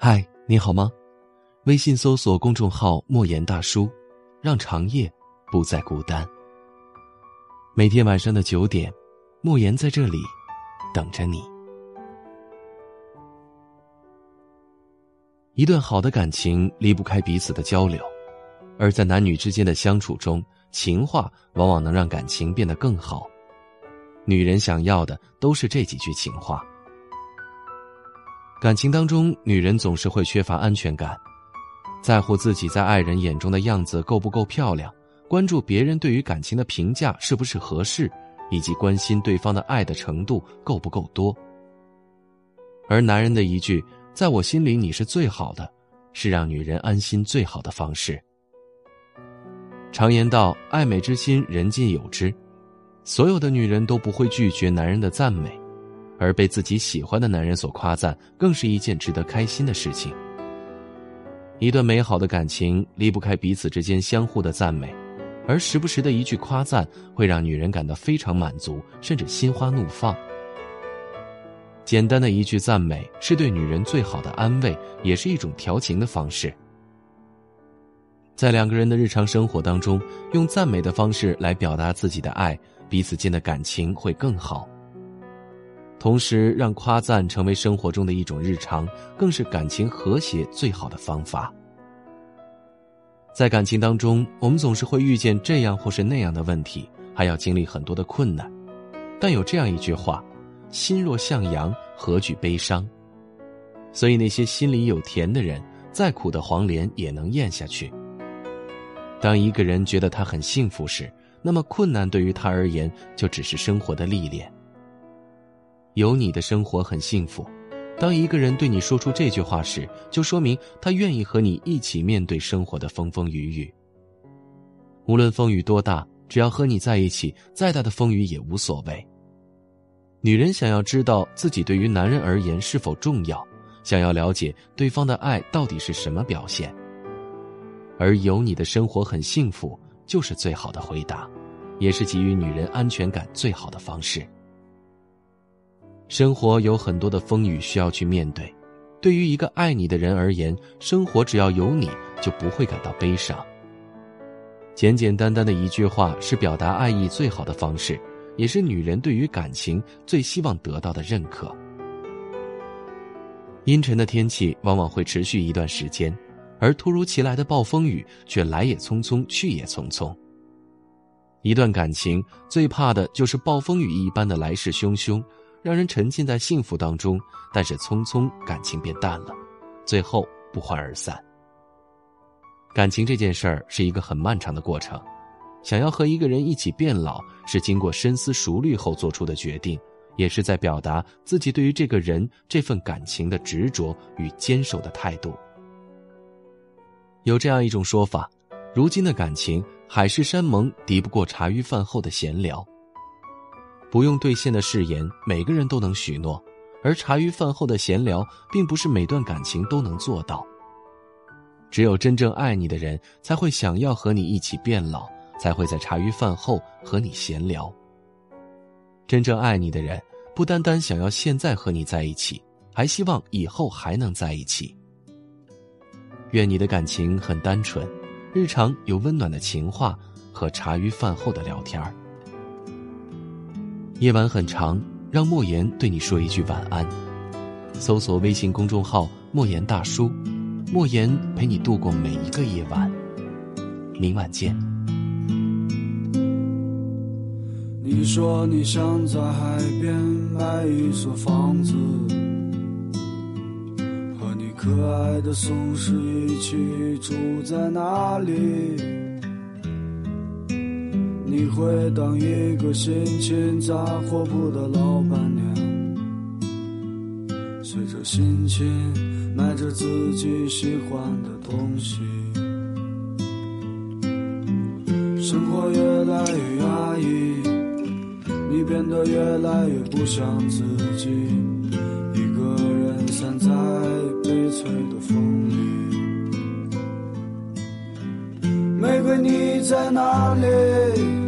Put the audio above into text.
嗨，你好吗？微信搜索公众号“莫言大叔”，让长夜不再孤单。每天晚上的九点，莫言在这里等着你。一段好的感情离不开彼此的交流，而在男女之间的相处中，情话往往能让感情变得更好。女人想要的都是这几句情话。感情当中，女人总是会缺乏安全感，在乎自己在爱人眼中的样子够不够漂亮，关注别人对于感情的评价是不是合适，以及关心对方的爱的程度够不够多。而男人的一句“在我心里你是最好的”，是让女人安心最好的方式。常言道：“爱美之心，人尽有之。”所有的女人都不会拒绝男人的赞美。而被自己喜欢的男人所夸赞，更是一件值得开心的事情。一段美好的感情离不开彼此之间相互的赞美，而时不时的一句夸赞，会让女人感到非常满足，甚至心花怒放。简单的一句赞美，是对女人最好的安慰，也是一种调情的方式。在两个人的日常生活当中，用赞美的方式来表达自己的爱，彼此间的感情会更好。同时，让夸赞成为生活中的一种日常，更是感情和谐最好的方法。在感情当中，我们总是会遇见这样或是那样的问题，还要经历很多的困难。但有这样一句话：“心若向阳，何惧悲伤？”所以，那些心里有甜的人，再苦的黄连也能咽下去。当一个人觉得他很幸福时，那么困难对于他而言就只是生活的历练。有你的生活很幸福。当一个人对你说出这句话时，就说明他愿意和你一起面对生活的风风雨雨。无论风雨多大，只要和你在一起，再大的风雨也无所谓。女人想要知道自己对于男人而言是否重要，想要了解对方的爱到底是什么表现，而有你的生活很幸福，就是最好的回答，也是给予女人安全感最好的方式。生活有很多的风雨需要去面对，对于一个爱你的人而言，生活只要有你就不会感到悲伤。简简单单的一句话是表达爱意最好的方式，也是女人对于感情最希望得到的认可。阴沉的天气往往会持续一段时间，而突如其来的暴风雨却来也匆匆，去也匆匆。一段感情最怕的就是暴风雨一般的来势汹汹。让人沉浸在幸福当中，但是匆匆感情变淡了，最后不欢而散。感情这件事儿是一个很漫长的过程，想要和一个人一起变老，是经过深思熟虑后做出的决定，也是在表达自己对于这个人这份感情的执着与坚守的态度。有这样一种说法，如今的感情，海誓山盟敌不过茶余饭后的闲聊。不用兑现的誓言，每个人都能许诺；而茶余饭后的闲聊，并不是每段感情都能做到。只有真正爱你的人，才会想要和你一起变老，才会在茶余饭后和你闲聊。真正爱你的人，不单单想要现在和你在一起，还希望以后还能在一起。愿你的感情很单纯，日常有温暖的情话和茶余饭后的聊天儿。夜晚很长，让莫言对你说一句晚安。搜索微信公众号“莫言大叔”，莫言陪你度过每一个夜晚。明晚见。你说你想在海边买一所房子，和你可爱的松狮一起住在那里。你会当一个心情杂货铺的老板娘，随着心情买着自己喜欢的东西。生活越来越压抑，你变得越来越不像自己，一个人散在悲催的风里。玫瑰，你在哪里？